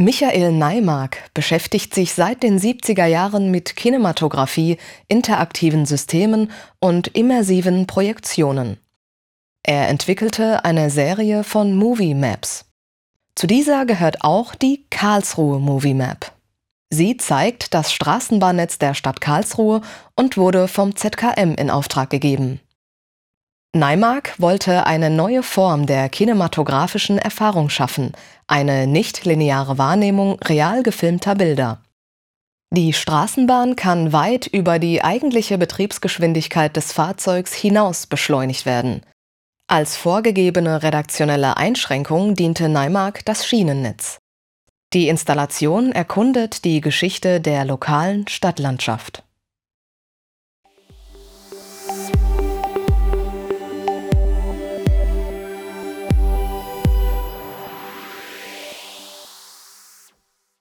Michael Neimark beschäftigt sich seit den 70er Jahren mit Kinematografie, interaktiven Systemen und immersiven Projektionen. Er entwickelte eine Serie von Movie Maps. Zu dieser gehört auch die Karlsruhe Movie Map. Sie zeigt das Straßenbahnnetz der Stadt Karlsruhe und wurde vom ZKM in Auftrag gegeben. Neimark wollte eine neue Form der kinematografischen Erfahrung schaffen, eine nichtlineare Wahrnehmung real gefilmter Bilder. Die Straßenbahn kann weit über die eigentliche Betriebsgeschwindigkeit des Fahrzeugs hinaus beschleunigt werden. Als vorgegebene redaktionelle Einschränkung diente Neimark das Schienennetz. Die Installation erkundet die Geschichte der lokalen Stadtlandschaft